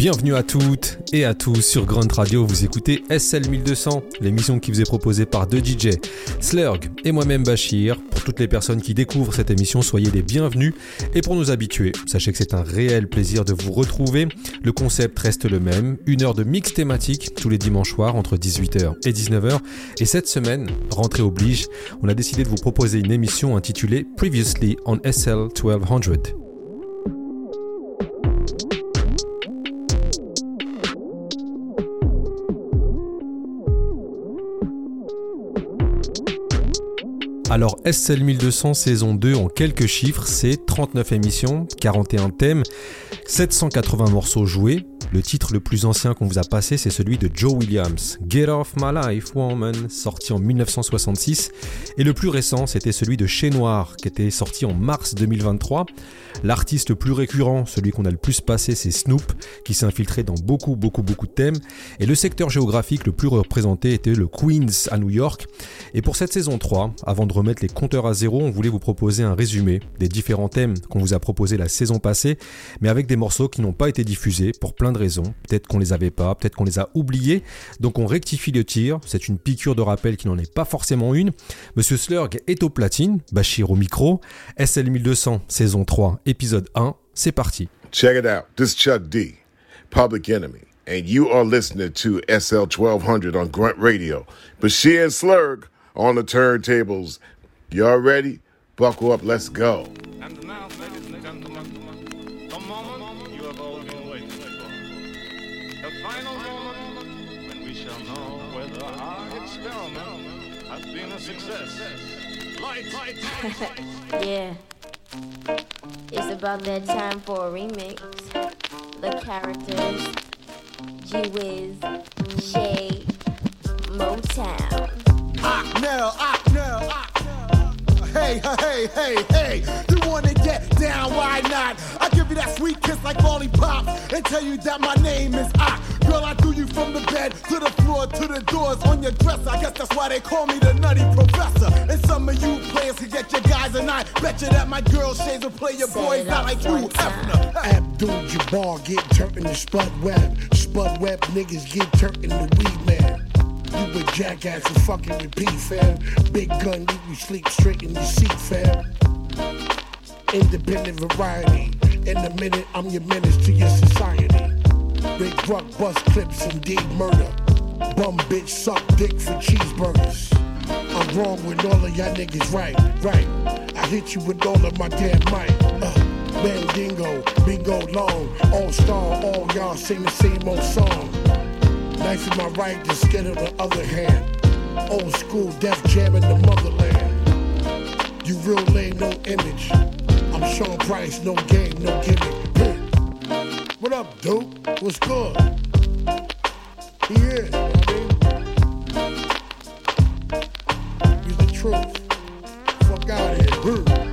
Bienvenue à toutes et à tous sur Grunt Radio. Vous écoutez SL 1200, l'émission qui vous est proposée par deux DJ, Slurg et moi-même Bachir. Pour toutes les personnes qui découvrent cette émission, soyez les bienvenus. Et pour nous habituer, sachez que c'est un réel plaisir de vous retrouver. Le concept reste le même, une heure de mix thématique tous les dimanches soirs entre 18h et 19h. Et cette semaine, rentrée oblige, on a décidé de vous proposer une émission intitulée Previously on SL 1200. Alors SL 1200 saison 2 en quelques chiffres, c'est 39 émissions, 41 thèmes, 780 morceaux joués, le titre le plus ancien qu'on vous a passé, c'est celui de Joe Williams, Get Off My Life Woman, sorti en 1966. Et le plus récent, c'était celui de Chez Noir, qui était sorti en mars 2023. L'artiste le plus récurrent, celui qu'on a le plus passé, c'est Snoop, qui s'est infiltré dans beaucoup, beaucoup, beaucoup de thèmes. Et le secteur géographique le plus représenté était le Queens à New York. Et pour cette saison 3, avant de remettre les compteurs à zéro, on voulait vous proposer un résumé des différents thèmes qu'on vous a proposés la saison passée, mais avec des morceaux qui n'ont pas été diffusés pour plein de raisons. Peut-être qu'on les avait pas, peut-être qu'on les a oubliés. Donc on rectifie le tir. C'est une piqûre de rappel qui n'en est pas forcément une. Monsieur Slurg est au platine, Bachir au micro. SL 1200, saison 3, épisode 1. C'est parti. Check it out. This is Chuck D, Public Enemy. And you are listening to SL 1200 on Grunt Radio. Bashir and Slurg on the turntables. Y'all ready? Buckle up, let's go. yeah. It's about that time for a remix. The characters, G-Wiz, Shay, Motown. Now, ah, now, ah, Hey, hey, hey, hey, hey you wanna get down, why not? I give you that sweet kiss like lollipop and tell you that my name is Ock. Girl, I do you from the bed to the floor to the doors on your dresser. I guess that's why they call me the nutty professor. And some of you players can get your guys and I bet you that my girl shades will play your Set boys not like you, one time. Hefner. Abdul Jabbar get turned the Spud Webb. Spud Webb niggas get turned the Weed Man. You a jackass and fucking repeat, fam. Big gun, leave you sleep straight in your seat, fam. Independent variety. In a minute, I'm your menace to your society. Big truck, bust clips, indeed murder. Bum bitch, suck dick for cheeseburgers. I'm wrong with all of y'all niggas, right, right. I hit you with all of my damn might. Uh, Bandingo, bingo long, all star, all y'all sing the same old song. Knife in my right, the skin on the other hand. Old school Def Jam in the motherland. You real lame, no image. I'm Sean Price, no game, no gimmick. What up, dude? What's good? Yeah, I mean. He's the truth. Fuck out of here. Hey.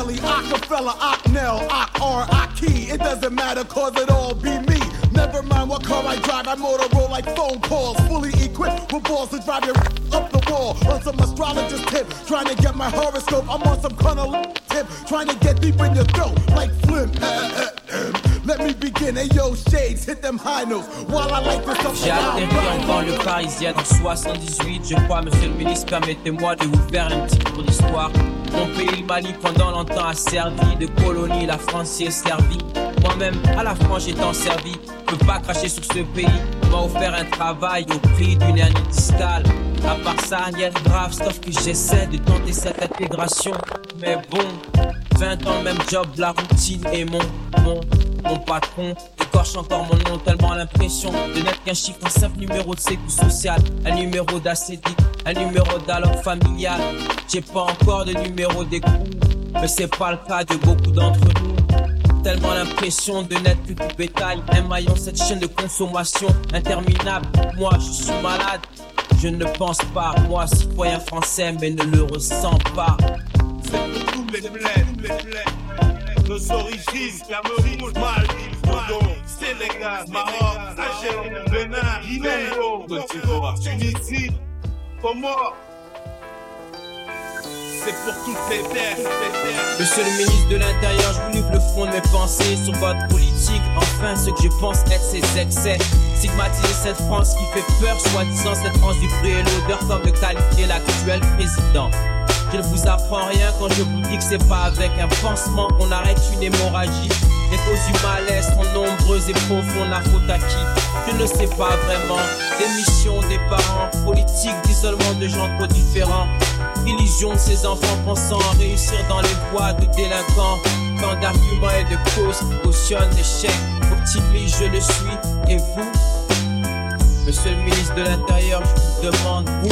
Akinelli, Acapella, Ocknell, Ock R, Aki. It doesn't matter cause it all be me. Never mind what car I drive, I motor roll like phone calls. Fully equipped with balls to drive your up the wall. On some astrologist tip, trying to get my horoscope. I'm on some kind of tip, trying to get deep in your throat like Flim. Let me begin, hey yo, shades, hit them high notes. While I like this up J'ai atterri en banlieue parisienne en 78, je crois, monsieur le ministre, permettez-moi de vous faire un petit cours d'histoire. Mon pays, le Mali, pendant longtemps a servi de colonie, la France y est servie. Moi-même, à la France, j'étant servi, peux pas cracher sur ce pays. m'a offert un travail au prix d'une hernie discale. À part ça, rien de grave, sauf que j'essaie de tenter cette intégration. Mais bon, 20 ans, même job, la routine et mon, mon, mon patron écorche encore mon nom, tellement l'impression de n'être qu'un chiffre, un simple numéro de sécu social, un numéro d'acédique, un numéro d'alloc familial. J'ai pas encore de numéro d'écoute, mais c'est pas le cas de beaucoup d'entre nous. Tellement l'impression de n'être plus du bétail, un maillon, cette chaîne de consommation interminable. Moi, je suis malade, je ne pense pas, moi, citoyen français, mais ne le ressens pas. C'est pour tous les. Nos origines, Cameroun, Mali, Togo, Sénégal, Maroc, Algérie, Bénin, Guinée, Côte d'Ivoire, Tunisie, Comores. C'est pour toutes les terres. Monsieur le ministre de l'Intérieur, je vous livre le fond de mes pensées sur votre politique. Enfin, ce que je pense être ses excès. Stigmatiser cette France qui fait peur, soi-disant cette France du bruit et l'odeur, comme le qualifier l'actuel président. Je ne vous apprends rien quand je vous dis que c'est pas avec un pansement qu'on arrête une hémorragie. Les causes du malaise sont nombreuses et profondes, la faute à qui? Je ne sais pas vraiment. Démission des parents, politique d'isolement de gens trop différents. Illusion de ces enfants pensant à réussir dans les voies de délinquants. Tant d'arguments et de causes cautionnent l'échec. Optimiste, je le suis. Et vous? Monsieur le ministre de l'Intérieur, je vous demande, vous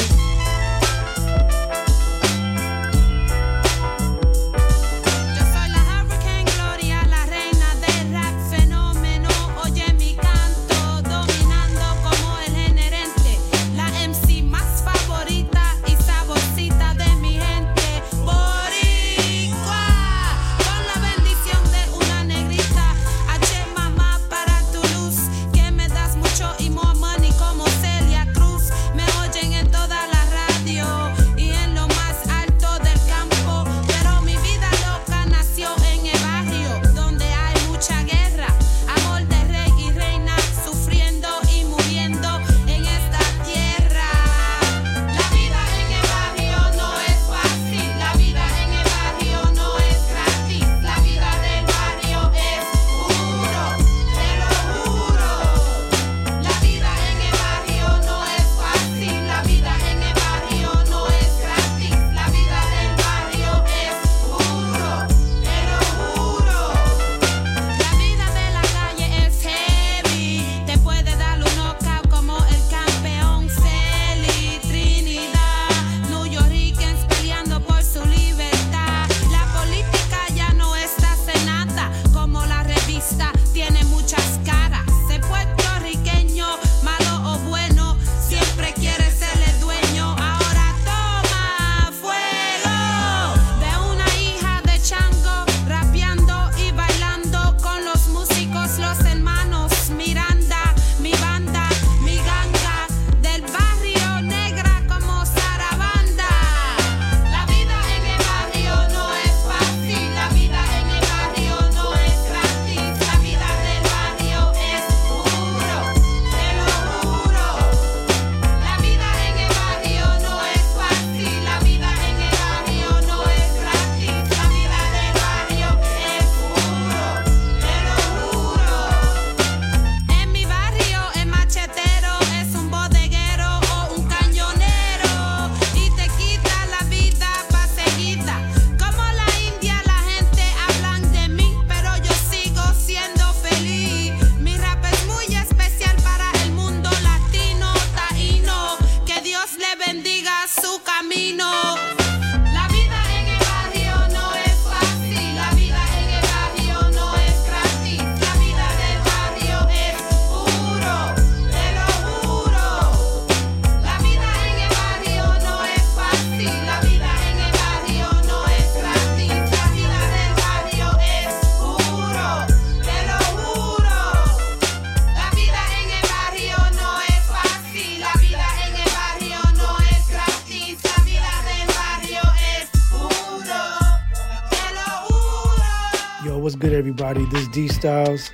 D Styles,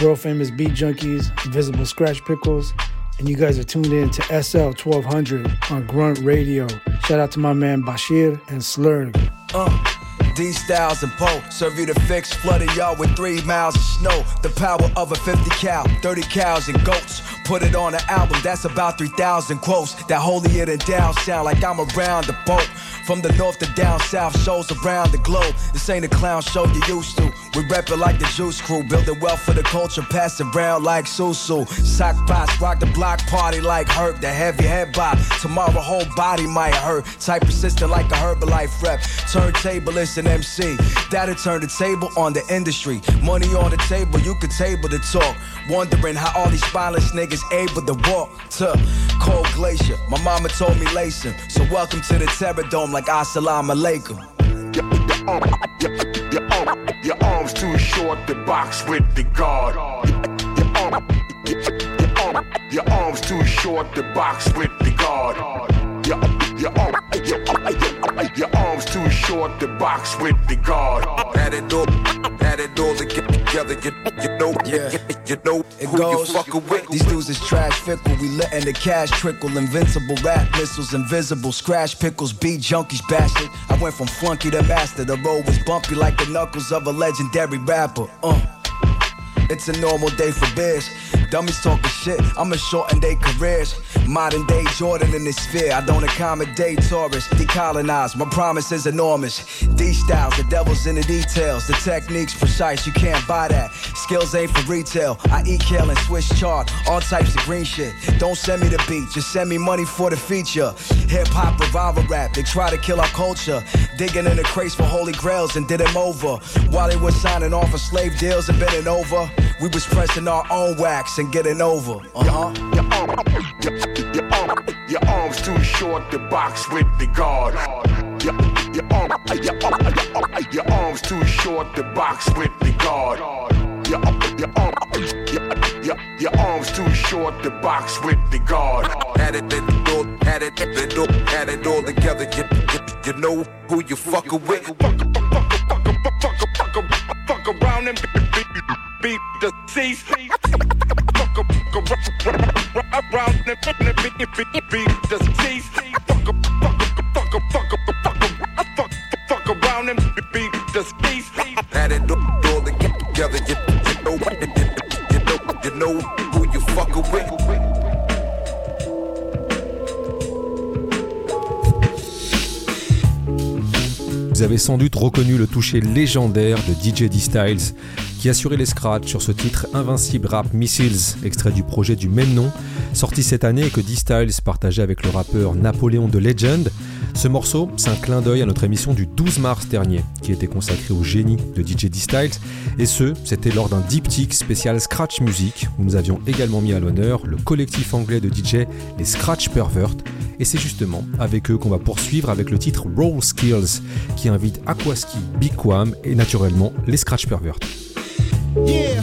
world famous beat junkies, Invisibl Skratch Piklz, and you guys are tuned in to SL 1200 on Grunt Radio. Shout out to my man Bachir and Slurg. Uh, D Styles and Poe. Serve you the fix, flooded y'all with three miles of snow. The power of a 50 cow, 30 cows and goats. Put it on an album, that's about 3,000 quotes. That holier than down sound like I'm around the boat. From the north to down south, shows around the globe. This ain't a clown show you used to. We rep it like the Juice Crew, building wealth for the culture, pass it round like Susu. Sock pots, rock the block party like Herb, the heavy head bop. Tomorrow whole body might hurt. Type persistent like a Herbalife rep. Turntablist and MC. That'll turn the table on the industry. Money on the table, you can table the talk. Wondering how all these spineless niggas able to walk to cold glacier. My mama told me him. So welcome to the Terror Dome like Assalamu alaikum. Your, arm, your arms too short to box with the guard. Your, your, your arms too short to box with the guard. Your, your, your, your, your arms too short to box with the guard. Had it all, had it all together. You, you know, Yeah. you, you know It who goes. you fucking with. These dudes is trash fickle. We letting the cash trickle. Invincible rap missiles, invisible scratch pickles. Beat junkies bastard. I went from flunky to master. The road was bumpy like the knuckles of a legendary rapper. Uh. It's a normal day for biz. Dummies talking shit, I'ma shorten their careers. Modern day Jordan in this sphere. I don't accommodate tourists. Decolonize, my promise is enormous. D styles, the devil's in the details. The technique's precise, you can't buy that. Skills ain't for retail. I eat kale and Swiss chart, all types of green shit. Don't send me the beat, just send me money for the feature. Hip hop revival rap, they try to kill our culture. Digging in the crates for holy grails and did them over. While they were signing off for slave deals and bending over, we was pressing our own wax and getting over. Uh huh. Your, arm, your, your, arm, your arms too short to box with the guard. Your, your, arm, your, arm, your, your arms too short to box with the guard. Your, your, arm, your, your, your arms too short to box with the guard. Had it all, had it, had it all, had it all together. You, you, you know who you fucking with. Beat, beat the cease. Fuck around and beat, beat, beat, beat the cease. Fuck fuck fuck fuck fuck fuck fuck around and beat the cease. Had it all, all together. You, you know, you, you know, you know who you fucking with. Vous avez sans doute reconnu le toucher légendaire de DJ D-Styles qui assurait les scratchs sur ce titre Invincible Rap Missiles, extrait du projet du même nom, sorti cette année et que D-Styles partageait avec le rappeur Napoléon de Legend. Ce morceau, c'est un clin d'œil à notre émission du 12 mars dernier, qui était consacrée au génie de DJ D-Styles, et ce, c'était lors d'un diptyque spécial Scratch Music, où nous avions également mis à l'honneur le collectif anglais de DJ, les Scratch Pervert, et c'est justement avec eux qu'on va poursuivre avec le titre Roll Skills, qui invite Aquaski, Big Quam et naturellement les Scratch Pervert. Yeah,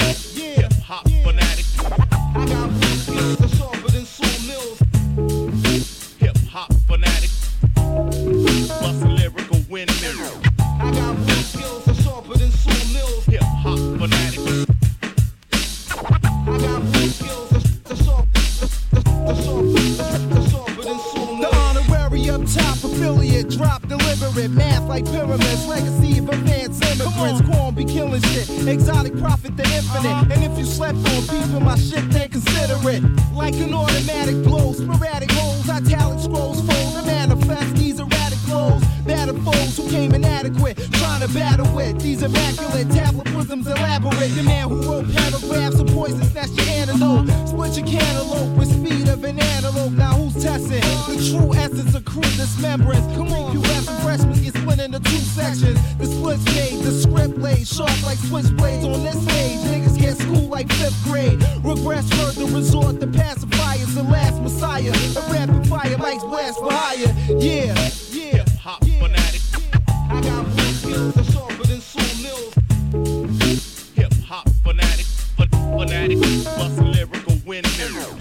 affiliate drop deliberate math like pyramids, legacy of advanced immigrants. Corn be killing shit, exotic profit the infinite. Uh-huh. And if you slept on people, my shit, then consider it like an automatic blow, sporadic holes, italic scrolls fold manifest these erratic flows. Battle foes who came inadequate, trying to battle with these immaculate tablet prisms elaborate. The man who wrote paragraphs of poison, snatch your antidote. Split your cantaloupe with speed of an antelope. Now who's testing the true essence of crude dismembrance? Come on, pubescent freshmen get split into two sections. The split's made, the script laid sharp like switchblades on this stage. Niggas get schooled like fifth grade. Regress further resort to pacifiers. The last messiah, a rapid fire mics blast for hire. Yeah, yeah. Hop fanatic. I got blue skills that's sharper than sawmills. Hip hop fanatic. Fan- Fanatic. Bust lyrical windmill.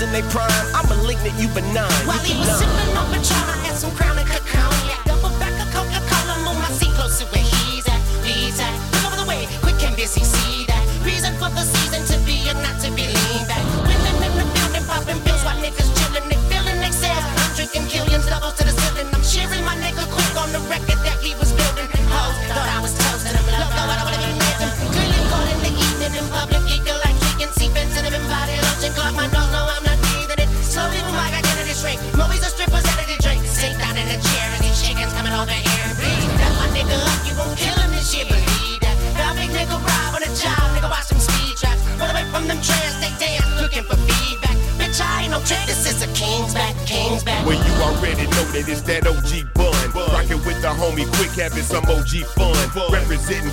in their prime. I'm malignant, you benign. While he was sipping on Patron, I had some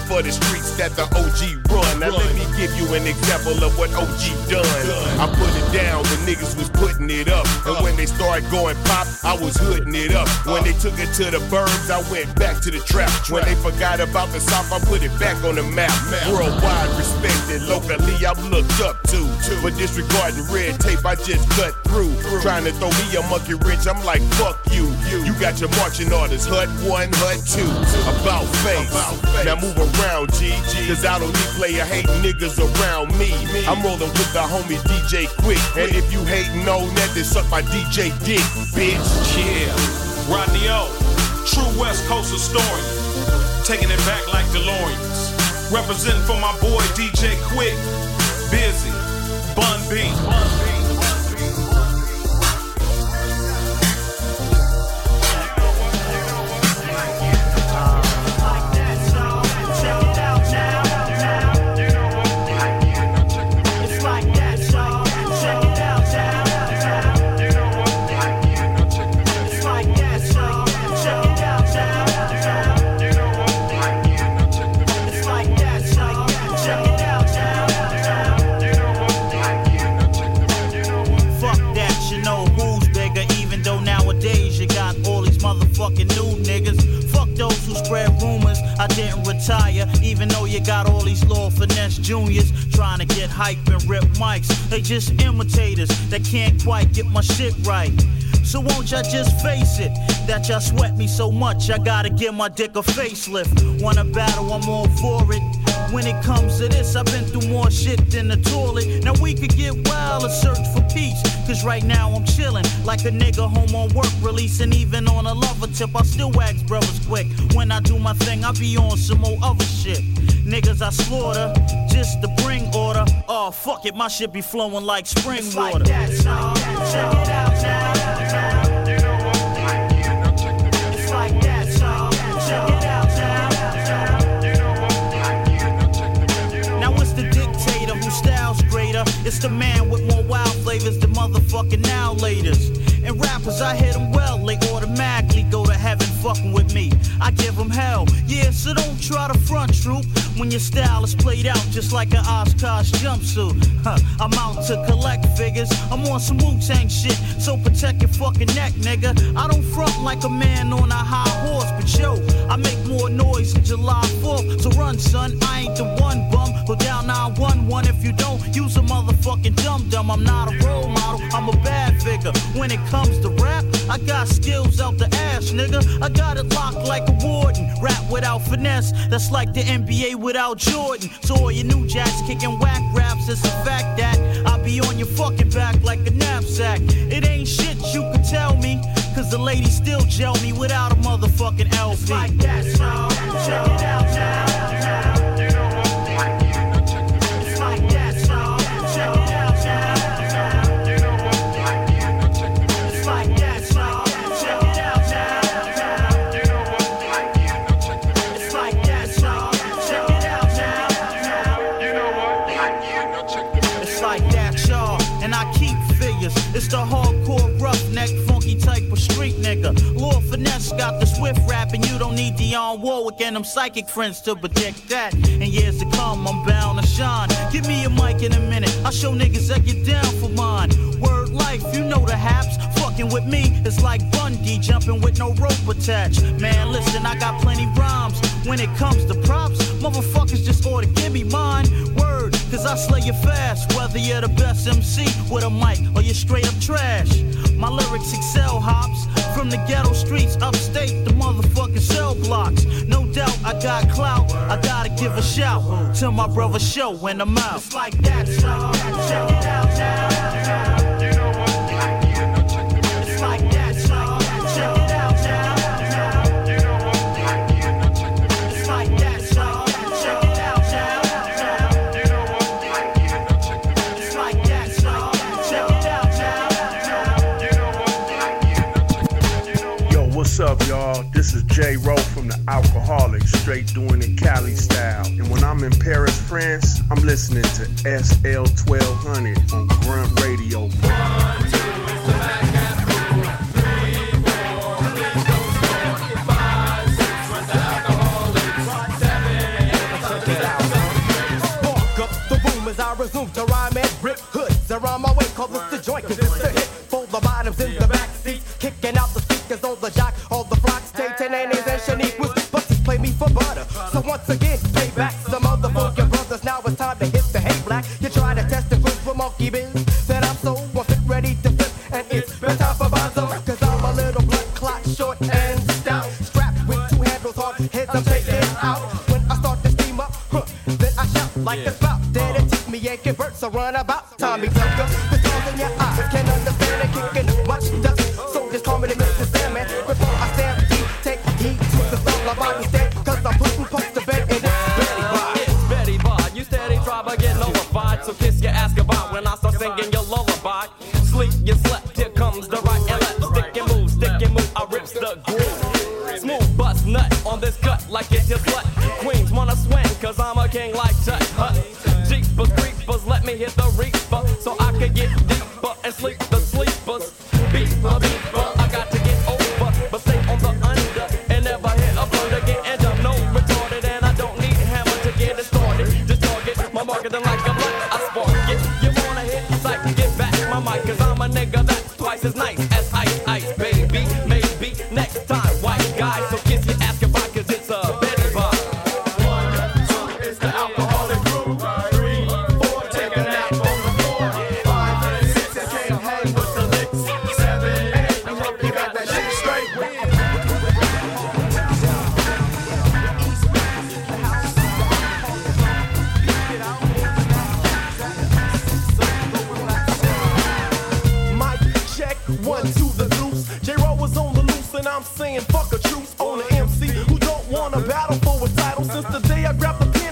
for the streets that the OG you an example of what OG done. I put it down when niggas was putting it up. And when they started going pop, I was hooding it up. When they took it to the burbs, I went back to the trap. When they forgot about the South, I put it back on the map. Worldwide respected, locally I'm looked up to. But disregarding red tape, I just cut through. Trying to throw me a monkey wrench, I'm like, fuck you. You got your marching orders, hut 1, hut 2. About face. Now move around, G. Cause I don't need player hating niggas around me. I'm rolling with the homie DJ Quik. And if you hating on that, then suck my DJ dick, bitch. Yeah, Rodney O, true West Coast historian, taking it back like DeLoreans. Representing for my boy DJ Quik, Busy, Bun B. Fuck you got all these law finesse juniors trying to get hype and rip mics. They just imitators that can't quite get my shit right. So won't y'all just face it? That y'all sweat me so much, I gotta give my dick a facelift. Wanna battle, I'm all for it. When it comes to this, I've been through more shit than the toilet. Now we could get wild and search for peace. Cause right now I'm chillin' like a nigga home on work, releasing even on a lover tip. I still wax brothers quick. When I do my thing, I be on some more other shit. Niggas I slaughter just to bring order. Oh fuck it, my shit be flowing like spring water. Check it out now. It's the man with more wild flavors than motherfucking now laters. And rappers, I hit them well, they automatically go to heaven fucking with me. I give them hell, yeah, so don't try to front troop when your style is played out just like an Oshkosh jumpsuit. Huh, I'm out to collect figures, I'm on some Wu Tang shit, so protect your fucking neck, nigga. I don't front like a man on a high horse, but yo, I make more noise than July 4th. So run, son, I ain't the one bum. Go down 911 if you don't use a motherfucking dum dum. I'm not a role model, I'm a bad figure. When it comes to rap, I got skills out the ass, nigga. I got it locked like a warden. Rap without finesse, that's like the NBA without Jordan. So all your new jacks kicking whack raps, it's a fact that I'll be on your fucking back like a knapsack. It ain't shit you can tell me, cause the ladies still gel me without a motherfucking LP. It's like that, y'all. Check it out now. Need Dionne Warwick and them psychic friends to predict that. In years to come, I'm bound to shine. Give me a mic in a minute. I'll show niggas that get down for mine. Word life, you know the haps. Fucking with me is like Bundy jumping with no rope attached. Man, listen, I got plenty rhymes. When it comes to props, motherfuckers just to give me mine. Word, cause I slay you fast. Whether you're the best MC with a mic or you're straight up trash. My lyrics excel hops from the ghetto streets upstate, the motherfucking cell blocks. No doubt I got clout. I gotta give a shout to my brother show when I'm out. It's like that, y'all. Check it out now. What's up, y'all? This is J-Ro from the Alkaholiks, straight doing it Cali style. And when I'm in Paris, France, I'm listening to SL 1200 on Grunt Radio. One, two, resume to rhyme and They're on my way, cause the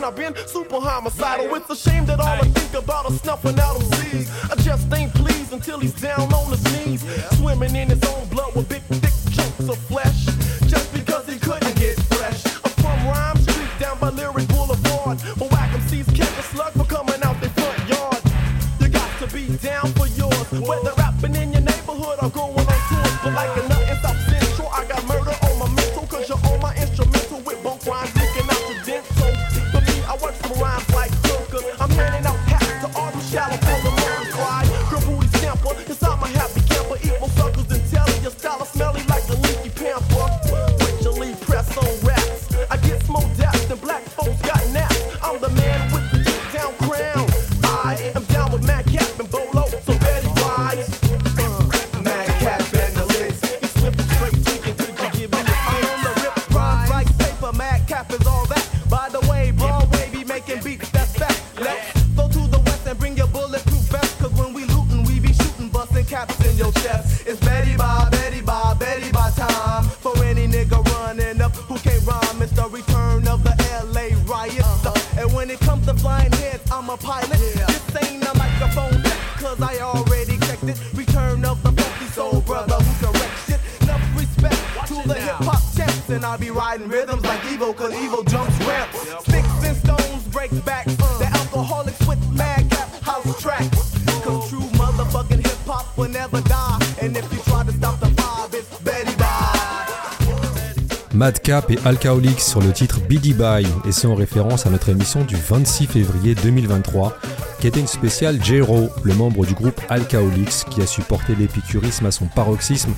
man, I've been super homicidal. It's a shame that all I think about is snuffing out of seas. I just ain't pleased until he's down on his knees, swimming in his Madcap et Alcoholic sur le titre Biddy Bye, et c'est en référence à notre émission du 26 février 2023, qui était une spéciale Jero, le membre du groupe Alcoholics, qui a supporté l'épicurisme à son paroxysme,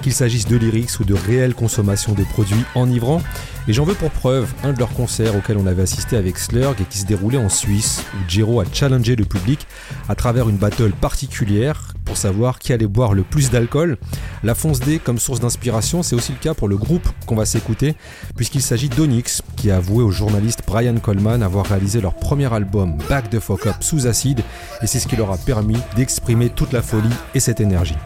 qu'il s'agisse de lyrics ou de réelle consommation des produits enivrants. Et j'en veux pour preuve un de leurs concerts auquel on avait assisté avec Slurg et qui se déroulait en Suisse, où Jero a challengé le public à travers une battle particulière pour savoir qui allait boire le plus d'alcool. La fonce D comme source d'inspiration, c'est aussi le cas pour le groupe qu'on va s'écouter, puisqu'il s'agit d'Onyx, qui a avoué au journaliste Brian Coleman avoir réalisé leur premier album, Back the Fuck Up, sous acide, et c'est ce qui leur a permis d'exprimer toute la folie et cette énergie.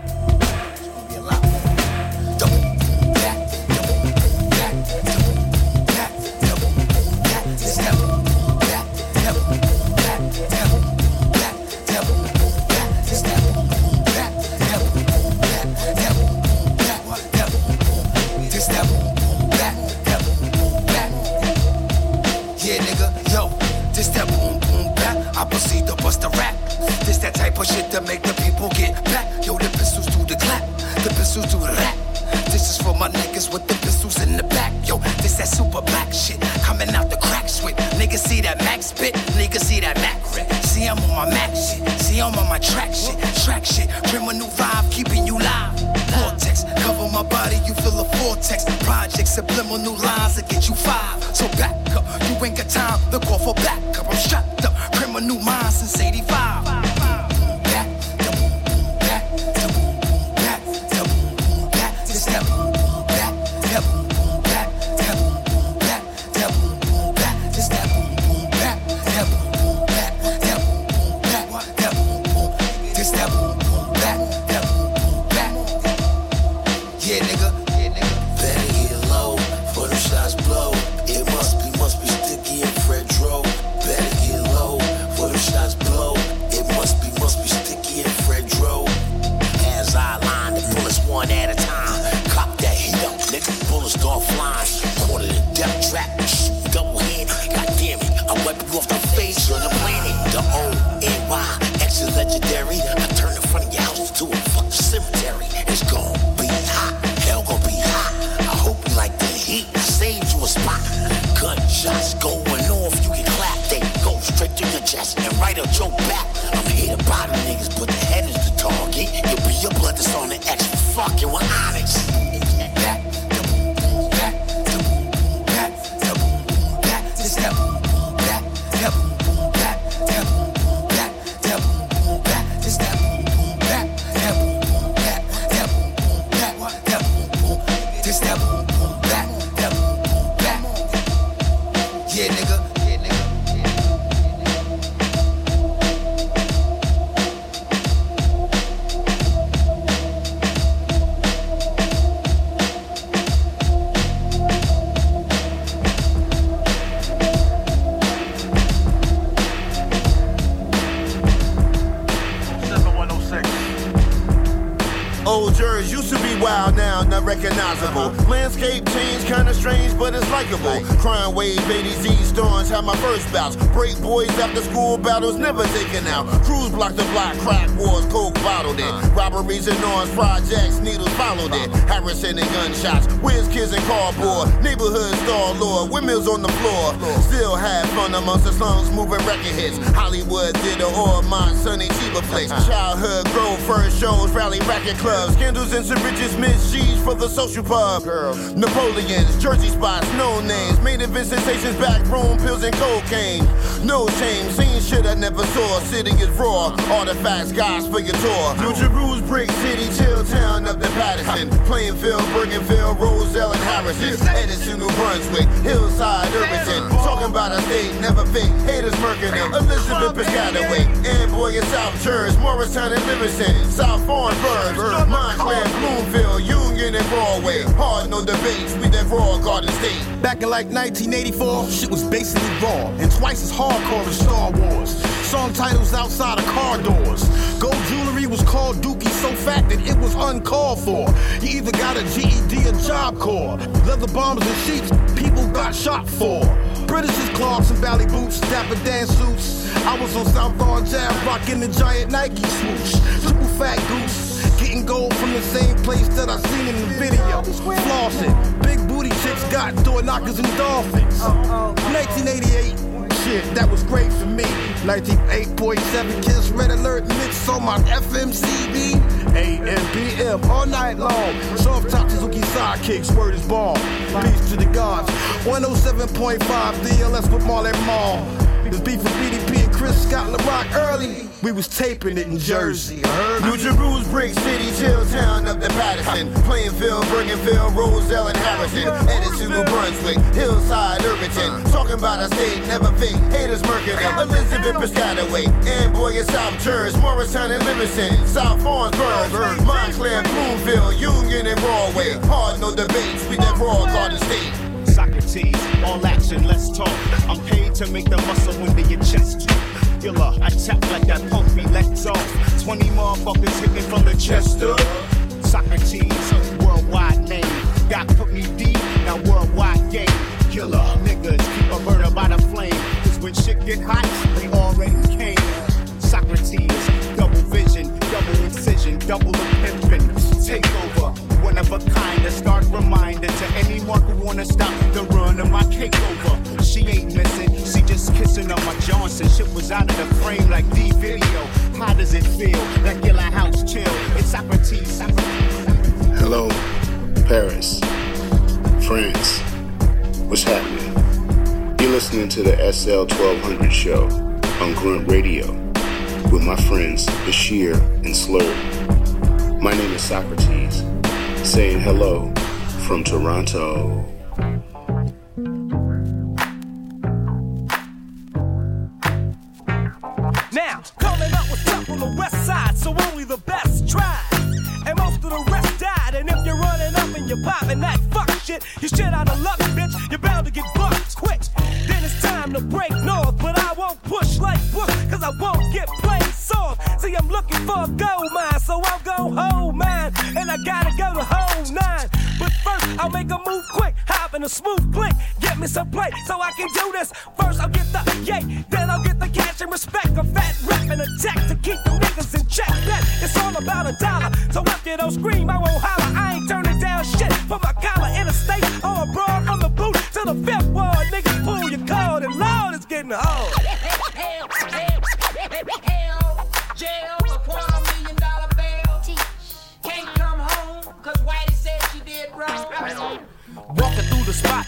Bouts. Break boys after school battles, never taken out. Crews block the block, bottled it. Robberies and arms, projects, needles followed it. Harrison and gunshots, whiz kids and cardboard. Neighborhood star lord, windmills on the floor. Still had fun amongst the slums, moving record hits. Hollywood did the or my sunny Chiba place. Childhood grove, first shows, rally racket clubs. Scandals and riches, misdeeds for the social pub. Napoleons, Jersey spots, no names. Made event sensations, back room, pills and cocaine. No shame, seen shit I never saw. City is raw, artifacts, guys for your tour. New Jerusalem, Brick City, chill town up to Paterson. Plainfield, Bergenfield, Roselle and Harrison. Edison, New Brunswick, Hillside, Irvington. Talking about a state, never fake. Haters murking them. Elizabeth Piscataway, Amboy and South Church, Morristown and Livingston. South Farnsburg, Montclair, Bloomfield, Union and Broadway. Hard no debates, we that raw Garden State. Back in like 1984, shit was basically raw and twice as hardcore as Star Wars. Song titles outside of car doors. Gold jewelry was called Dookie so fat that it was uncalled for. You either got a GED or Job Corps. Leather bombs and sheets, people got shot for. British's clogs and valley boots, Dapper Dan's suits. I was on South Lawn Jam rocking the giant Nike swoosh. Triple fat goose. Getting gold from the same place that I seen in the video. Flossing. Big booty chicks got door knockers and dolphins. 1988. Shit, that was great for me. 98.7 Kiss Red Alert mix on my FMCB. AM, PM, all night long. Soft top Suzuki sidekicks, word is ball. Peace to the gods. 107.5 DLS with Marley Marl. This beef with BDP and Chris Scott LaRock early. We was taping it in Jersey. Uh-huh. New Jerusalem, Brick City, chill town up to Paterson. Plainfield, Bergenfield, Roselle and Harrison. Edison, New Brunswick, Hillside, Irvington. Uh-huh. Talking about a state, never fake. Haters murking them. Elizabeth Piscataway, and boy, it's South Church, Morristown and Livingston. South Farnsburg, Montclair, Bloomfield, Union and Broadway. Hard no debates, we that raw Garden State. Socrates, all action, let's talk. I'm paid to make the muscle into your chest. Killer, I tap like that punk be let off. 20 motherfuckers hitting from the chest up. Socrates, worldwide name. God put me deep, now worldwide game. Killer, niggas, keep a murder by the flame. Cause when shit get hot, they already came. Socrates, double vision, double incision, double the pimpin'. Take over, one of a kind, a stark reminder to anyone who wanna stop the run of my cake over. She ain't missing, she just kissing on my Johnson. Shit was out of the frame like D video. How does it feel? Like Gilla House chill. It's Socrates, Socrates. Hello, Paris, France, What's happening? You're listening to the SL 1200 show on Grunt Radio with my friends Bachir and Slurg. My name is Socrates, saying hello from Toronto. Now, coming up with stuff on the west side, so only the best tried. And most of the rest died. And if you're running up and you're popping that fuck shit, you shit out of luck, bitch. You're bound to get bucked quick. Then it's time to break north. But I won't push like Bush, cause I won't get played looking for a gold mine, so I'll go hold mine. And I gotta go to hold nine. But first, I'll make a move quick, hop in a smooth click. Get me some play so I can do this. First, I'll get the yay, then I'll get the cash and respect. A fat rap and a to keep the niggas in check. That it's all about a dollar. So you don't scream, I won't holler. I ain't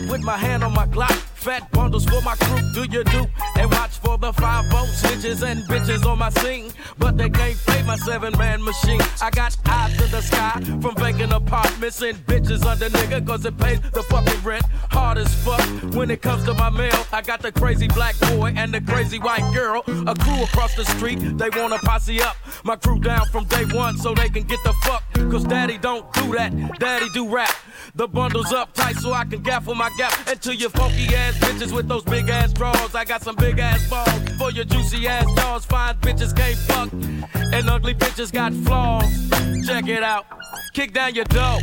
with my hand on my Glock. Fat bundles for my crew, do you do? And watch for the five volt snitches and bitches on my scene. But they can't play my seven man machine. I got eyes in the sky from vacant apartments and bitches under nigga, cause it pays the fucking rent. Hard as fuck when it comes to my mail. I got the crazy black boy and the crazy white girl. A crew across the street, they wanna posse up. My crew down from day one so they can get the fuck. Cause daddy don't do that, daddy do rap. The bundle's up tight so I can gaffle my gap into your funky ass bitches with those big ass drawers. I got some big ass balls for your juicy ass jaws. Fine bitches can't fuck, and ugly bitches got flaws. Check it out. Kick down your door.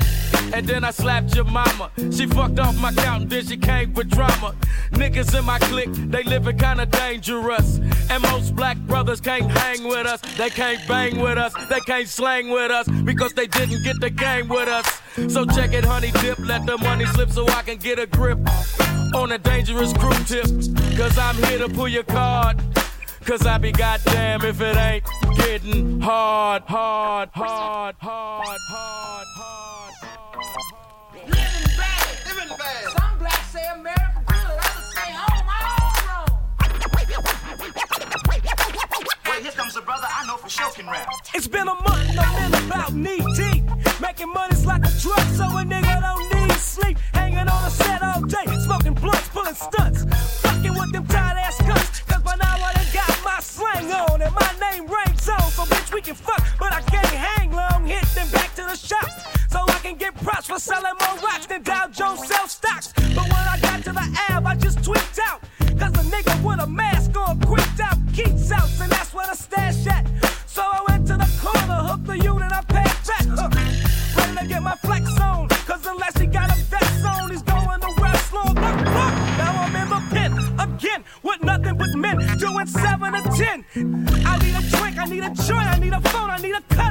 And then I slapped your mama. She fucked off my count then she came with drama. Niggas in my clique, they living kinda dangerous. And most black brothers can't hang with us. They can't bang with us. They can't slang with us because they didn't get the game with us. So check it, honey dip. Let the money slip so I can get a grip on a dangerous crew tip. Cause I'm here to pull your card. Cause I be goddamn if it ain't getting hard, hard, hard, hard, hard, hard. Living bad, living bad. Some blacks say America good, others say home alone. Wait, here comes a brother I know for sure can rap. It's been a month and I'm in about knee deep. Making money's like a drug, so a nigga don't need sleep. Hanging on a set all day, smoking blunts, pulling stunts. Fucking with them tight ass guns, cause by now I done got my slang on. And my name rings on, so bitch, we can fuck, but I can't hang long. Hit them back to the shop, so I can get props for selling more rocks than Dow Jones sell stocks. But when I got to the Ave, I just tweaked out. Cause the nigga with a mask on creeped out Keats House, and that's where the stash at. So I went to the corner, hooked the unit, I paid back. Huh. Ready to get my flex on, cause unless he got a vest on, he's going to rest long. Look, look, now I'm in the pit again with nothing but men doing seven to ten. I need a drink, I need a joint, I need a phone, I need a cut,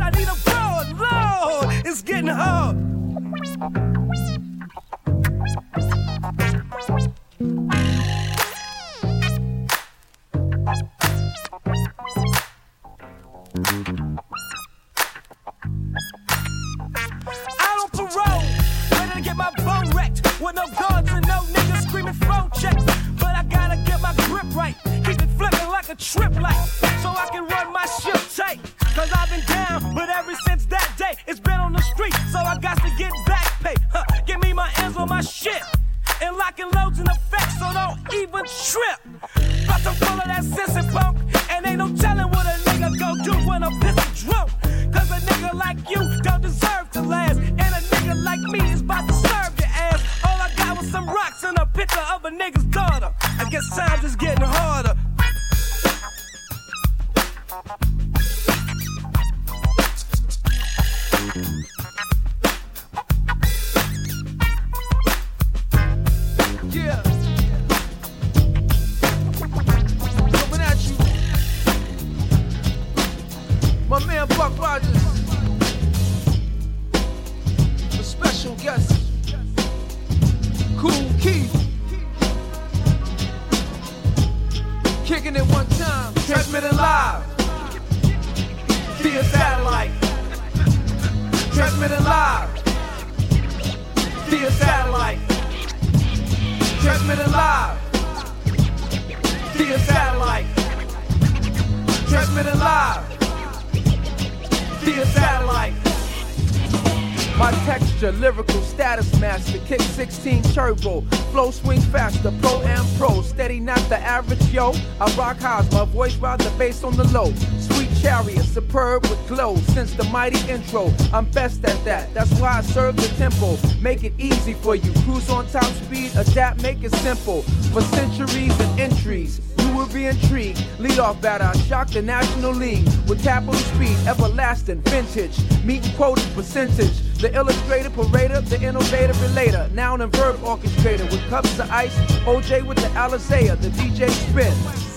mighty intro, I'm best at that. That's why I serve the tempo. Make it easy for you. Cruise on top speed, adapt, make it simple. For centuries and entries, you will be intrigued. Lead off batter, shock the National League with capital speed, everlasting, vintage, meeting quoted percentage. The illustrator, parader, the innovator, relator, noun and verb orchestrator with cups of ice. OJ with the Alizé, the DJ spin.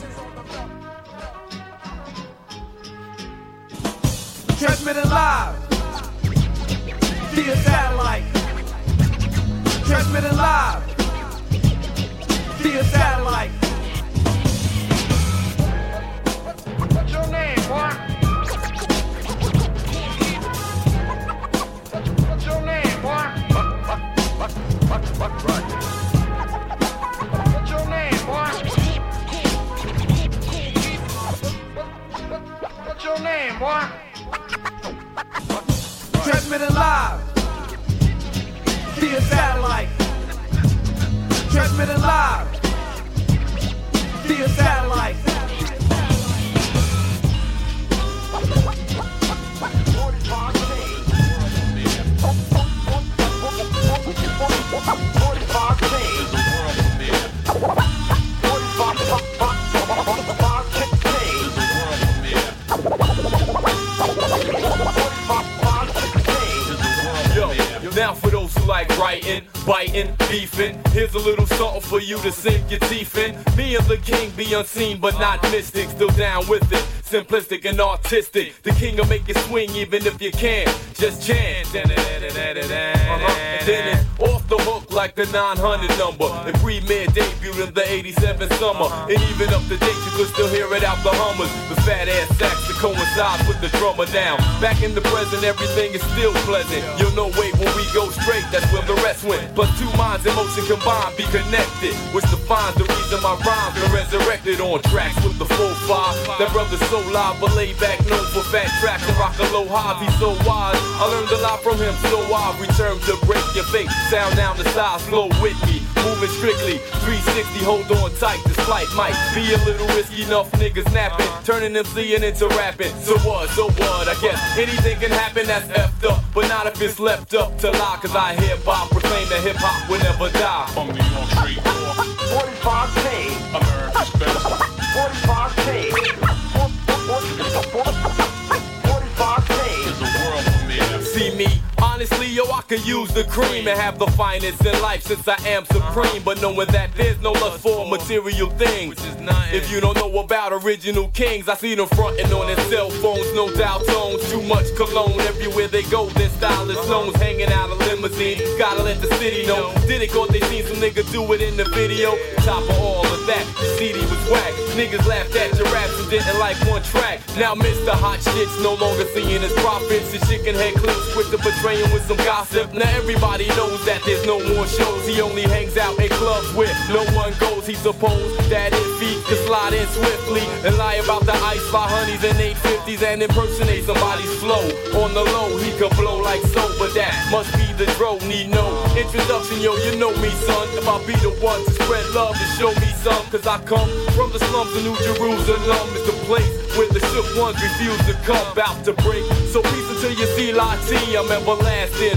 Transmitting live via satellite. Transmitting live via satellite. What's your name, boy? What's your name, boy? What's your name, boy? What's your name, boy? Transmitting live via satellite. Transmitting live via satellite. Yo, like writing, biting, beefing, here's a little something for you to sink your teeth in. Me and the king be unseen but not mystic, still down with it. Simplistic and artistic. The king will make you swing even if you can't. Just chant. Uh-huh. Then it's off the hook like the 900 number. And premier debuted in the 87 summer. And even up to date, you could still hear it out the Hummers. The fat ass sax that coincides with the drummer down. Back in the present, everything is still pleasant. You'll know, wait, when we go straight, that's where the rest went. But two minds in motion combined, be connected. Which defines the reason my rhymes are resurrected on tracks with the full five. That brother's so live, but laid back, known for fat tracks and rock a low high. He's so wise. I learned a lot from him, so I return to break your face. Sound down the side, slow with me. Moving strictly, 360, hold on tight. This flight might be a little risky enough, niggas napping. Turning them seeing into rapping. So what, so what? I guess anything can happen that's effed up. But not if it's left up to lie, cause I hip hop proclaim that hip hop will never die. From New York Street 45K. America's best. 45K. 45K. See me, honestly, I could use the cream and have the finest in life since I am supreme. But knowing that there's no lust for material things. If you don't know about original kings, I see them fronting on their cell phones, no doubt tones. Too much cologne everywhere they go, their style is known. Hanging out a limousine, gotta let the city know. Did it cause they seen some nigga do it in the video? Top of all of that, the CD was whack. Niggas laughed at your raps and didn't like one track. Now Mr. Hot Shit's no longer seeing his profits. The chicken head clips quick to betray with some gossip. Now everybody knows that there's no more shows. He only hangs out in clubs where no one goes. He supposed that if he could slide in swiftly and lie about the ice by honeys and 850s and impersonate somebody's flow. On the low, he could blow like so, but that must be the dro. Need no introduction, yo, you know me, son. If I be the one to spread love and show me some, cause I come from the slums of New Jerusalem. It's the place where the shook ones refuse to come, bout to break. So peace until you see Lati. I'm everlasting,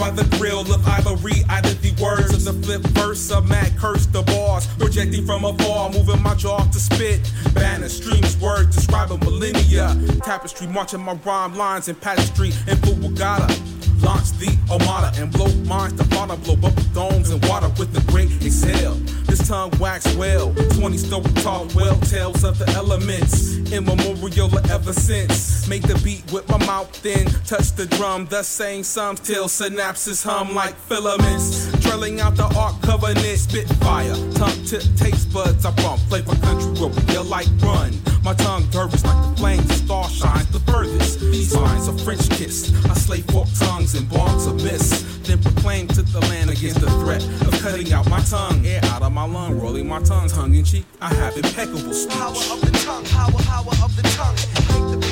by the grill of ivory, either the words of the flip verse of Matt curse the bars. Projecting from afar, moving my jaw to spit. Banner streams, words describing millennia. Tapestry, marching my rhyme lines in pageantry and Fuwagata. Launch the Armada and blow minds to fauna, blow bubble domes and water with a great exhale. This tongue wax well, 20 story tall, well tales of the elements. Immemorial ever since. Make the beat with my mouth, then touch the drum, thus saying some till synapses hum like filaments. Trailing out the arc covenant, spit fire. Tongue tip taste buds, I from flavor country where we like run. My tongue dervish like the flame, the star shines the furthest. These lines are French kiss. I slay fork tongues and of miss. Then proclaim to the land against the threat of cutting out my tongue. Air out of my lung, rolling my tongue, tongue in cheek. I have impeccable speech. Power of the tongue, power, power of the tongue.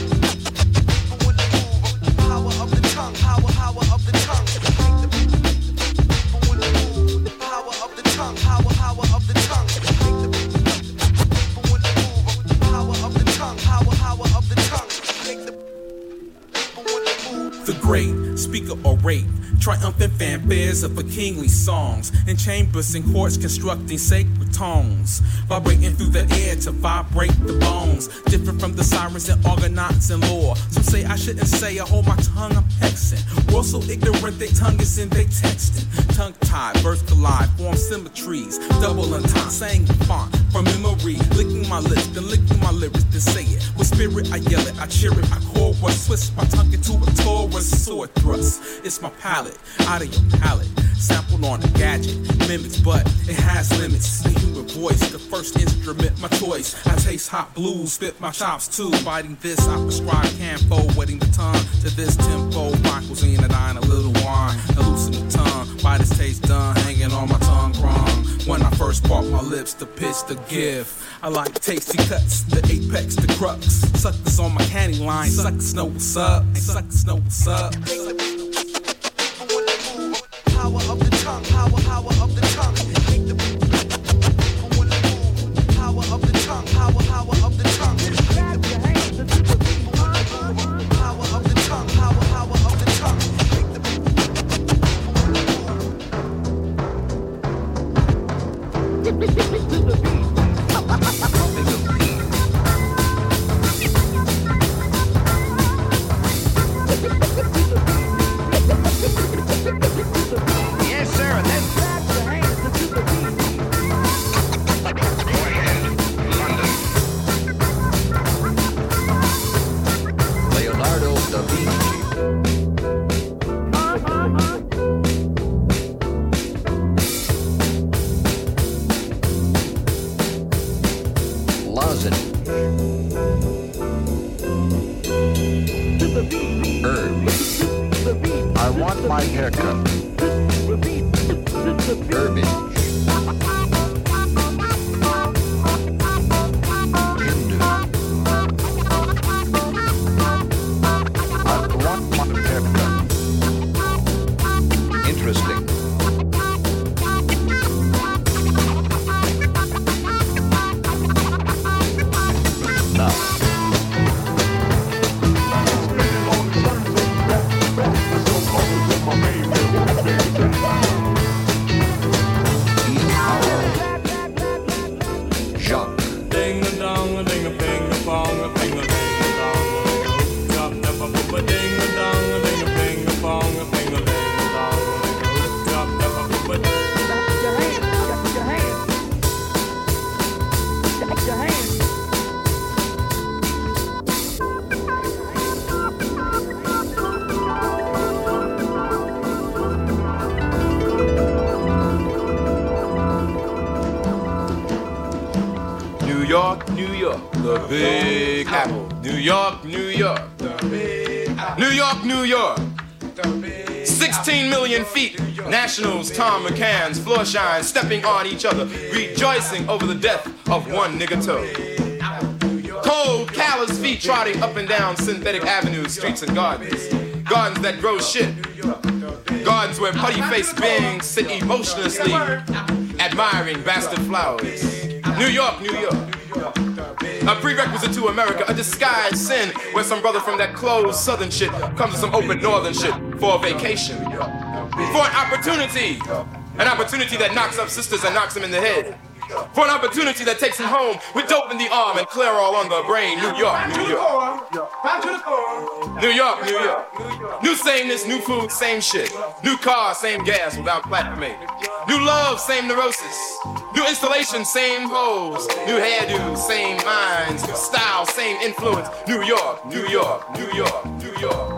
Speaker orate triumphant fanfares of a kingly songs in chambers and courts constructing sacred tones vibrating through the air to vibrate the bones different from the sirens and argonauts and lore. Some say i shouldn't say i hold my tongue i'm hexing. World so ignorant they tongue is in they texting. Tongue tied verse collide form symmetries double entendre saying font from memory. Licking my lips then licking my lyrics to say it. With spirit i yell it i cheer it i what twist my tongue into a taurus sword thrust. It's my palate out of your palate sampled on a gadget. Mimics but it has limits. The human voice the first instrument my choice. I taste hot blues spit my chops too. Biting this I prescribe campo wetting the tongue to this tempo. Michael's in a dine a little wine. A loosen the tongue by this taste done hanging on my tongue wrong. When I first bought my lips the pitch the gift I like tasty cuts the apex the crux. Suckers on my candy line suckers know what's up. And suckers know what's up 16 million feet. Nationals, Thom McAn's, floor shine, stepping on each other, rejoicing over the death of one nigga toe. Cold, callous feet trotting up and down synthetic avenues, streets, and gardens. Gardens that grow shit. Gardens where putty faced beings sit emotionlessly, admiring bastard flowers. New York, New York. A prerequisite to America, a disguised sin where some brother from that closed southern shit comes to some open northern shit for a vacation. For an opportunity. An opportunity that knocks up sisters and knocks them in the head. For an opportunity that takes him home with dope in the arm and clear all on the brain. New York, New York. New York, New York. New sameness, new food, same shit. New car, same gas without platinum. New love, same neurosis. New installation, same hoes. New hairdo, same minds. New style, same influence. New York, New York, New York, New York.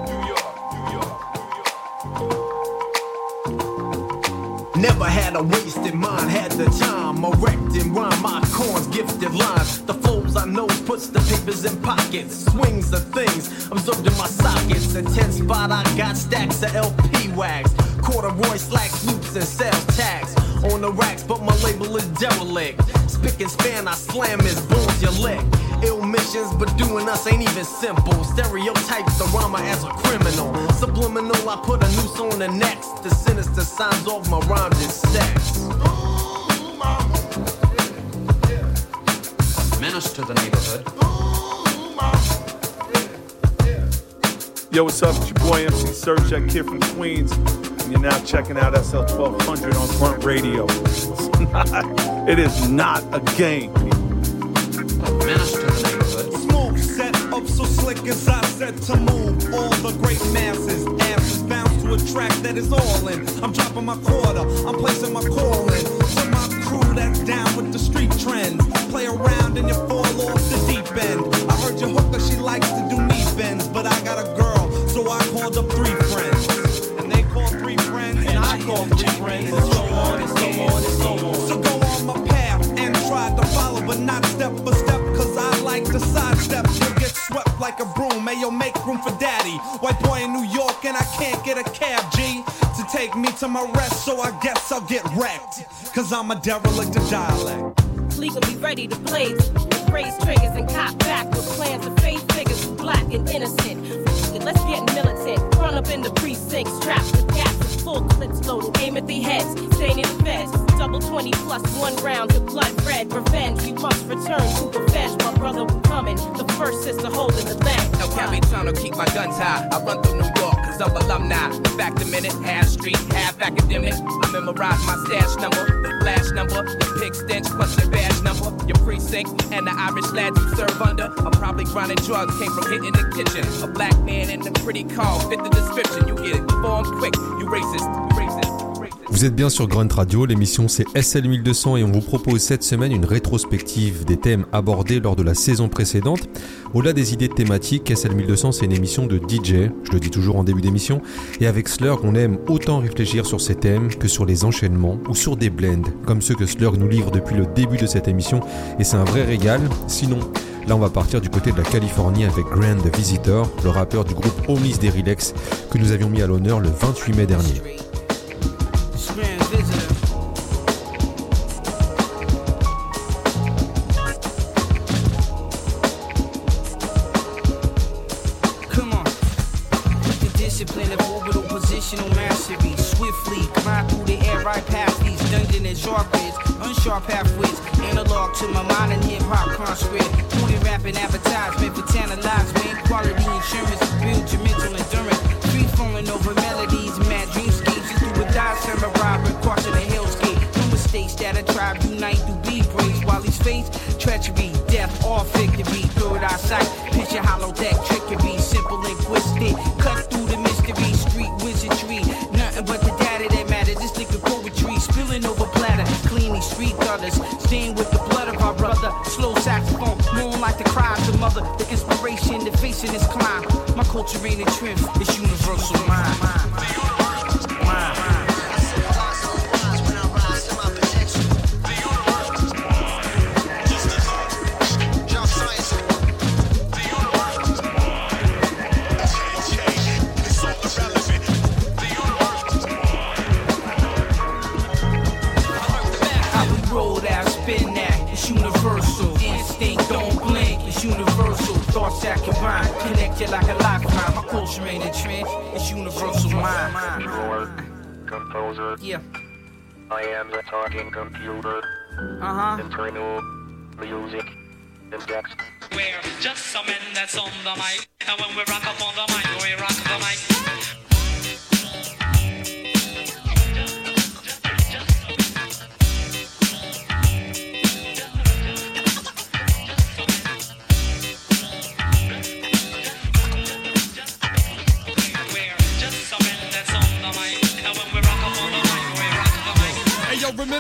Never had a wasted mind, had the time. Erect and rhyme my corns, gifted lines. The flows I know puts the papers in pockets. Swings the things absorbed in my sockets. The 10 spot, I got stacks of LP wax. Corduroy slack swoops and sales tags. On the racks, but my label is derelict. Spick and span, I slam his bones, you lick. Ill missions, but doing us ain't even simple. Stereotypes the rhymer as a criminal. Subliminal, I put a noose on the next. The sinister signs off my rhymes and sex. Menace to the neighborhood. Yo, what's up? It's your boy MC Serch, that kid from Queens. You're now checking out SL 1200 on Grunt Radio. It's not, it is not a game. Smooth set up so slick as I said to move all the great masses. Asses bounce to a track that is all in. I'm dropping my quarter, I'm placing my call in. To my crew that's down with the street trends. Play around and you fall off the deep end. I heard your hooker, she likes to do knee bends. But I got a girl, so I called up three friends. And three friends, and I called three friends. And so on and so on and so on. So go on my path and try to follow, but not step for step, cause I like to sidestep. You'll get swept like a broom, may you make room for daddy. White boy in New York, and I can't get a cab, G, to take me to my rest, so I guess I'll get wrecked. Cause I'm a derelict of dialect. legally ready to blaze. Raise triggers and cop back with plans to face figures black and innocent. Let's get militant. Run up in the precincts, strapped with gas and full clips loaded. Aim at the heads, staying in the feds. Double 20 plus one round of blood red. Revenge, we must return to revenge. My brother coming. The first sister holding the lamp. No can't be trying to keep my guns high. I run through New York I'm alumni. Back the minute, half street, half academic. I memorize my stash number, the flash number, the pig stench plus the badge number, your precinct, and the Irish lads you serve under. I'm probably grinding drugs, came from hitting the kitchen. A black man in a pretty car fit the description. You get it, form quick, you racist, you racist. Vous êtes bien sur Grunt Radio, l'émission c'est SL1200 et on vous propose cette semaine une rétrospective des thèmes abordés lors de la saison précédente. Au-delà des idées thématiques, SL1200 c'est une émission de DJ, je le dis toujours en début d'émission, et avec Slurg on aime autant réfléchir sur ces thèmes que sur les enchaînements ou sur des blends, comme ceux que Slurg nous livre depuis le début de cette émission, et c'est un vrai régal. Sinon, Là, on va partir du côté de la Californie avec Grand Visitor, le rappeur du groupe Homies des Relax que nous avions mis à l'honneur le 28 mai dernier. Sharp grids, unsharp pathways, analog to my mind and hip hop conscript. Putting rapping advertisement for tantalizement, quality insurance, build your mental endurance. Free falling over melodies, mad dreamscapes. You through a die samurai, crossing the hellscape. No mistakes that a tribe unite through be breaks while he's face treachery, death, all victory. Third eye sight, picture hollow deck trickery, simple and street stained with the blood of our brother. Slow saxophone, moon like the cries of the mother. The inspiration, the facing this climb. My culture ain't a trend, it's universal mind. Universal. Thoughts that connect you like a lifeline. My culture ain't a trend, it's universal mind. composer. Yeah. I am the talking computer. Uh-huh. Internal music index. We're just some men that's on the mic. And when we rock up on the mic, we rock the mic.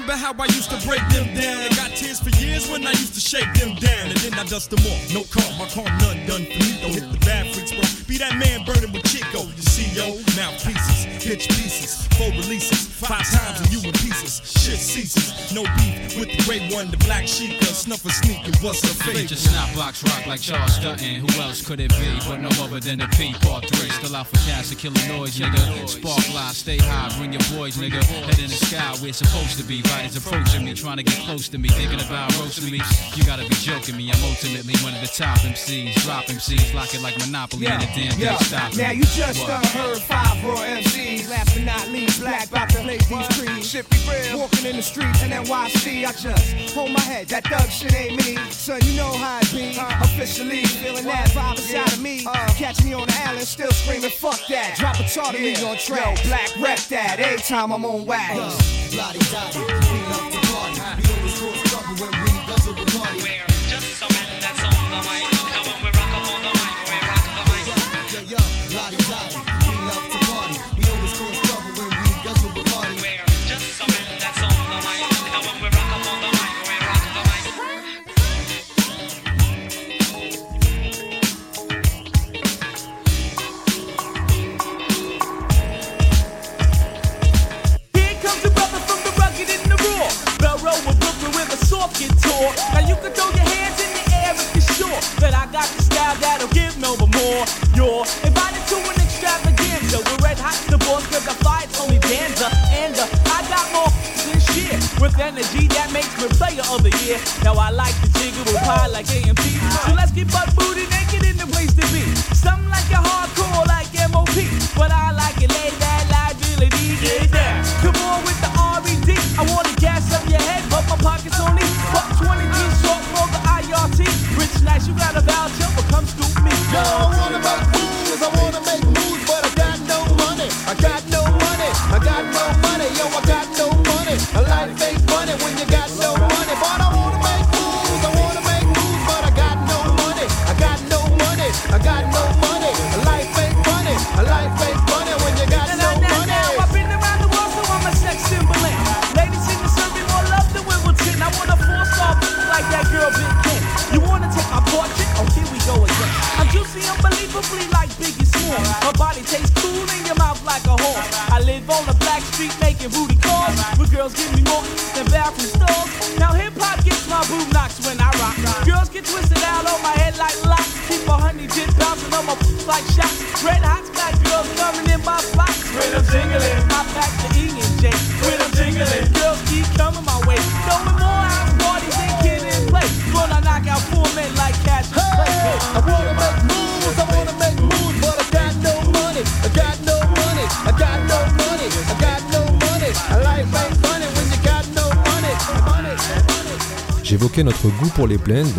Remember how I used to break them down. For years when I used to shake them down. And then I dust them off. No car, my car none done for me. Don't hit the bad freaks, bro. Be that man burning with Chico. You see, yo, mouthpieces, pitch pieces, four releases. Five times and you in pieces. Shit ceases. No beef with the great one, the black sheep. The snuffer sneaking. What's the fate? Just snap box rock like Charles Dutton. Who else could it be but no other than the P part three? Still out for cash to kill a noise, nigga. Spark live, stay high, bring your boys, nigga. Head in the sky, we're supposed to be. Riders approaching me, trying to get close to me, thinking about roasting me. You gotta be joking me. I'm ultimately one of the top MCs. Drop MCs, lock it like Monopoly, and the damn yeah. thing stop Now you just done heard five raw MCs. Last but not least, black about to lace these creeds. Shit be real. Walking in the streets in NYC, I just hold my head. That thug shit ain't me. Son, you know how it be. Uh-huh. Officially feeling that vibe inside of me. Uh-huh. Catch me on the island, still screaming, fuck that. Drop a chart of me on track. Yo, black rep that. Every time I'm on wax. Uh-huh. Here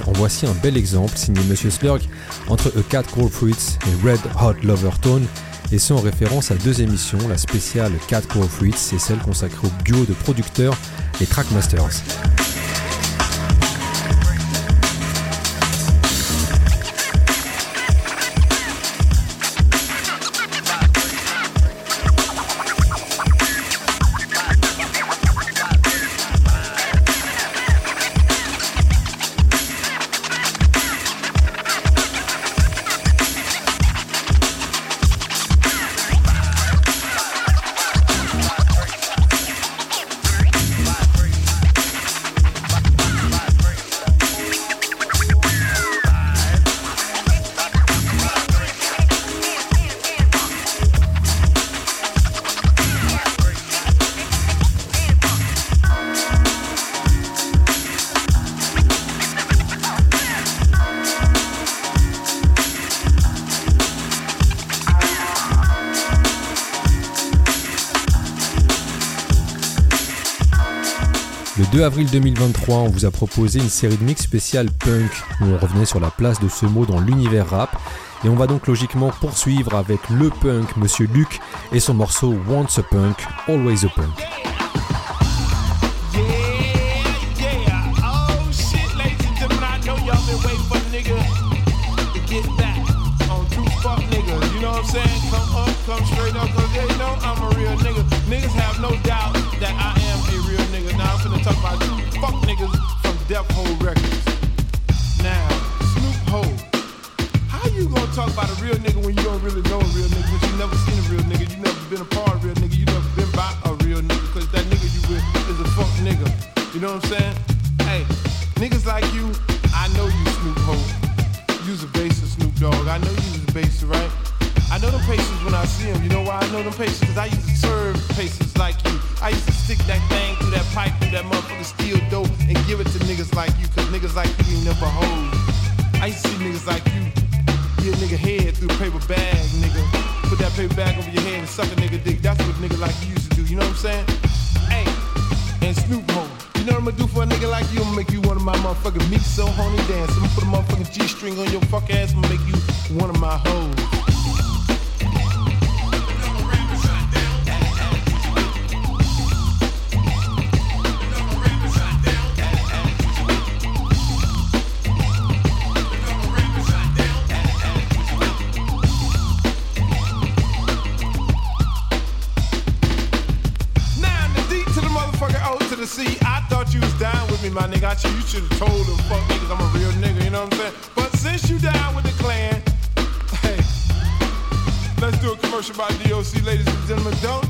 en voici un bel exemple signé Monsieur Slurg entre A Cat Called Fruits et Red Hot Lover Tone, et ce en référence à deux émissions, la spéciale Cat Called Fruits et celle consacrée au duo de producteurs, les Trackmasters. 2 avril 2023, on vous a proposé une série de mix spéciale punk où on revenait sur la place de ce mot dans l'univers rap. Et on va donc logiquement poursuivre avec le punk, Monsieur Luc, et son morceau Once a Punk, Always a Punk. Suck a nigga dick. That's what nigga like you used to do. You know what I'm saying? Hey, and Snoop Hole. You know what I'm gonna do for a nigga like you? I'm gonna make you one of my motherfucking meat so honey dance. I'm gonna put a motherfucking G string on your fuck ass. I'm gonna make you one of my hoes. Should, have told them fuck niggas I'm a real nigga, you know what I'm saying? But since you down with the clan, hey, let's do a commercial by DOC, ladies and gentlemen. Don't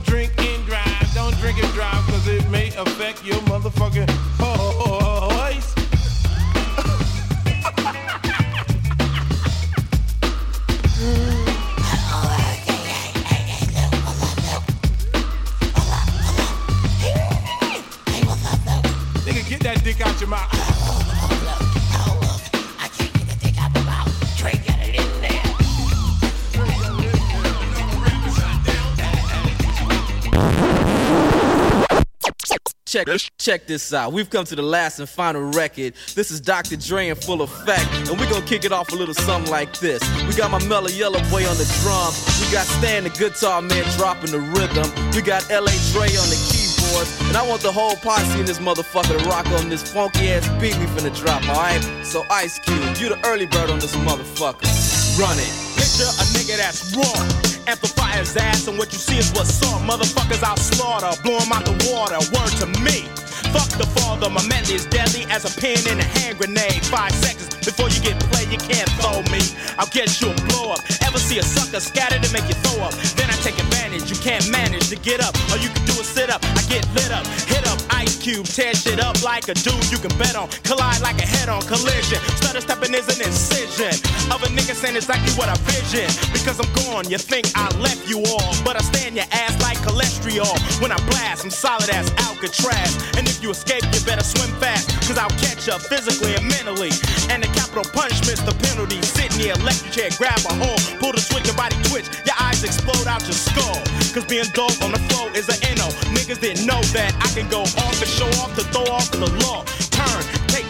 Check this out. We've come to the last and final record. This is Dr. Dre in full effect, and we're gonna kick it off a little something like this. We got my mellow yellow boy on the drums. We got Stan the guitar man dropping the rhythm. We got L.A. Dre on the keyboards, and I want the whole posse in this motherfucker to rock on this funky ass beat we finna drop. All right. So Ice Cube, you the early bird on this motherfucker. Run it. Picture a nigga that's raw. Amplify his ass, and what you see is what's up. Motherfuckers I'll slaughter, blow 'em out the water. Word to me. Fuck the father, my medley is deadly as a pin in a hand grenade. Five seconds before you get played, you can't throw me. I'll get you a blow up. Ever see a sucker scattered and make you throw up? Then I take advantage. You can't manage to get up. All you can do is sit up. I get lit up, hit up Ice Cube, tear shit up like a dude you can bet on. Collide like a head on collision. Stutter stepping is an incision of a nigga saying exactly what I vision. Because I'm gone, you think I left you all. But I stand your ass like cholesterol. When I blast, I'm solid as Alcatraz. And if you escape, you better swim fast. Cause I'll catch up physically and mentally. And the capital punishment's the penalty. Sit in the electric chair, grab a hold, pull the switch, your body twitch. Your eyes explode out your skull. Cause being dope on the floor is an NO. Niggas didn't know that I can go off and show off to throw off the law.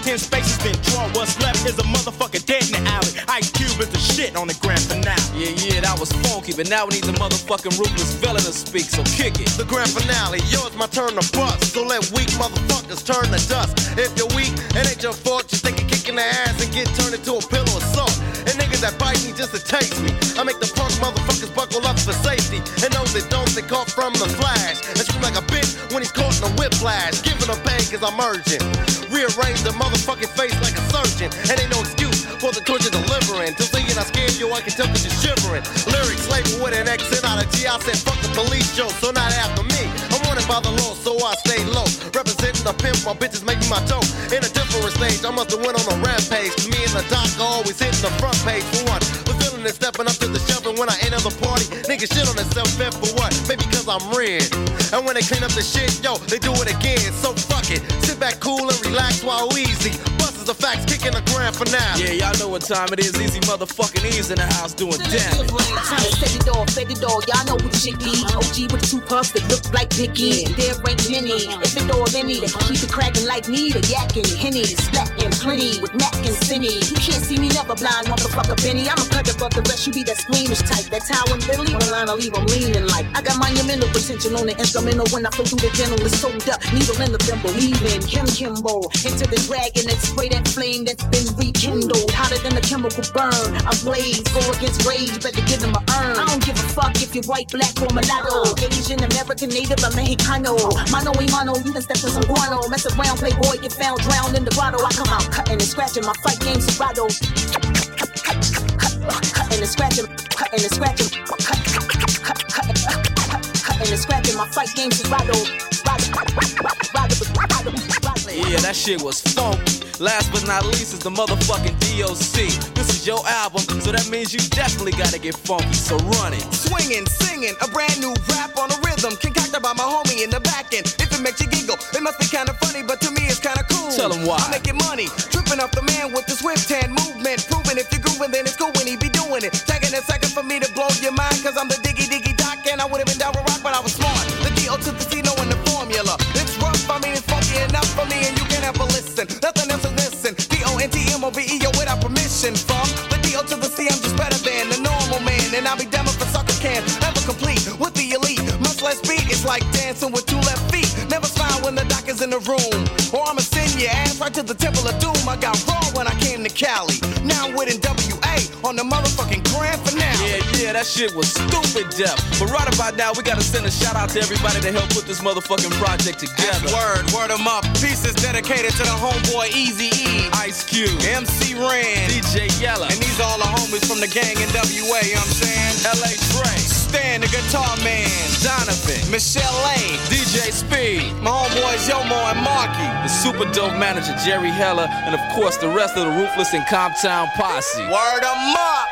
Turn, take 10 spaces, then draw. What's left is a motherfucker dead in the alley. Ice Cube is the shit on the grand finale. Yeah, yeah, that was funky, but now we need the motherfucking ruthless villain to speak, so kick it. The grand finale, yours my turn to bust. So let weak motherfuckers turn to dust. If you're weak, it ain't your fault. Just take a kick in the ass and get turned into a pillow of salt. That bite me just to taste me. I make the punk motherfuckers buckle up for safety. And those that don't, they caught from the flash. And scream like a bitch when he's caught in a whiplash. Giving them pain cause I'm urgent. Rearrange the motherfucking face like a surgeon. And ain't no excuse for the torture delivering. Till thinking I scared you, I can tell that you're shivering. Lyrics labeled with an accent out of G. I said fuck the police show, so not after me. I'm wanted by the law, so I stay low. Representing the pimp, my bitches make me my dope. In a different stage, I must have went on a rampage. Cause me and the doc are always hitting the front page for one. The feeling is stepping up to the shelf, and when I enter the party, niggas shit on themselves, bet for what? Maybe cause I'm red. And when they clean up the shit, yo, they do it again. So fuck it. Sit back cool and relax while we easy. Busters the facts, kicking the grand finale. Yeah, y'all know what time it is. Easy motherfucking E's in the house doing damn. Trying to set it off said it all. Y'all know what shit be. OG with two puffs that look like Dickies. There ain't many. If it all any, they keep it cracking like me. The yakking, henny, slacking, plenty with Mac and Cinny. You can't see me never blind, motherfucker Benny. I'm a cutter, but the rest you be that squeamish type. That's how I'm Billy. One line I leave them leaning like. I got monumental potential on the instrumental when I flow through the dental. It's sold up, needle in the thimble. Leaving Kim Kimbo into the dragon that spray that flame that's been rekindled. Hotter than a chemical burn. I blaze, go against rage, better give them a earn. I don't give a fuck if you're white, black, or mulatto. Asian, American, native, or Mexicano. Mano y mano, you can step in some guano. Mess around, playboy, get found drowned in the grotto. I come out cutting and scratching my fight game Serato. Cutting and scratching, cutting and scratching, cutting and scratching my fight game Serato. Yeah, that shit was funky. Last but not least is the motherfucking DOC. This is your album, so that means you definitely gotta get funky, so run it. Swinging, singing, a brand new rap on a rhythm concocted by my homie in the back end. If it makes you giggle, it must be kinda funny, but to me it's kinda cool. Tell 'em why. I'm making money, tripping off the man with the swift hand movement. Proving if you're grooving, then it's cool when he be doing it. Taking a second for me to blow your mind, cause I'm the diggy diggy doc, and I would've been down with rock, but I was smart. The D.O. to the C, knowing for me, and you can a listen. Nothing else to listen. D-O-N-T-M-O-V-E-O without permission from the D.O. to the C, I'm just better than the normal man, and I'll be damned if a sucker can ever complete with the elite. Much less beat, it's like dancing with two left feet. Never smile when the doc is in the room, or I'ma send your ass right to the temple of doom. I got raw when I came to Cali. Now I'm with NWA on the motherfucking. Yeah, that shit was stupid deaf. But right about now, we gotta send a shout out to everybody that helped put this motherfucking project together. Word, word word 'em up. Pieces dedicated to the homeboy Easy E, Ice Cube, MC Ren, DJ Yella, and these all the homies from the gang NWA. You know what I'm saying? L.A. Dre, Stan the guitar man, Donovan, Michelle A, DJ Speed, my homeboys Yomo and Maulkie, the super dope manager Jerry Heller, and of course the rest of the Ruthless and Comptown posse. Word Word 'em up.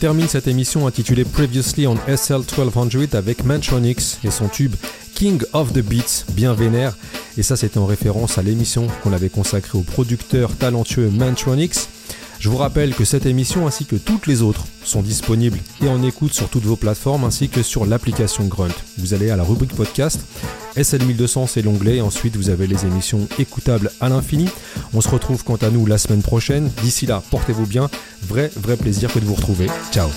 Termine cette émission intitulée Previously on SL 1200 avec Mantronix et son tube King of the Beats, bien vénère. Et ça, c'était en référence à l'émission qu'on avait consacrée au producteur talentueux Mantronix. Je vous rappelle que cette émission ainsi que toutes les autres sont disponibles et en écoute sur toutes vos plateformes ainsi que sur l'application Grunt. Vous allez à la rubrique podcast, SL1200 c'est l'onglet, ensuite vous avez les émissions écoutables à l'infini. On se retrouve quant à nous la semaine prochaine. D'ici là, portez-vous bien. Vrai, vrai plaisir que de vous retrouver. Ciao.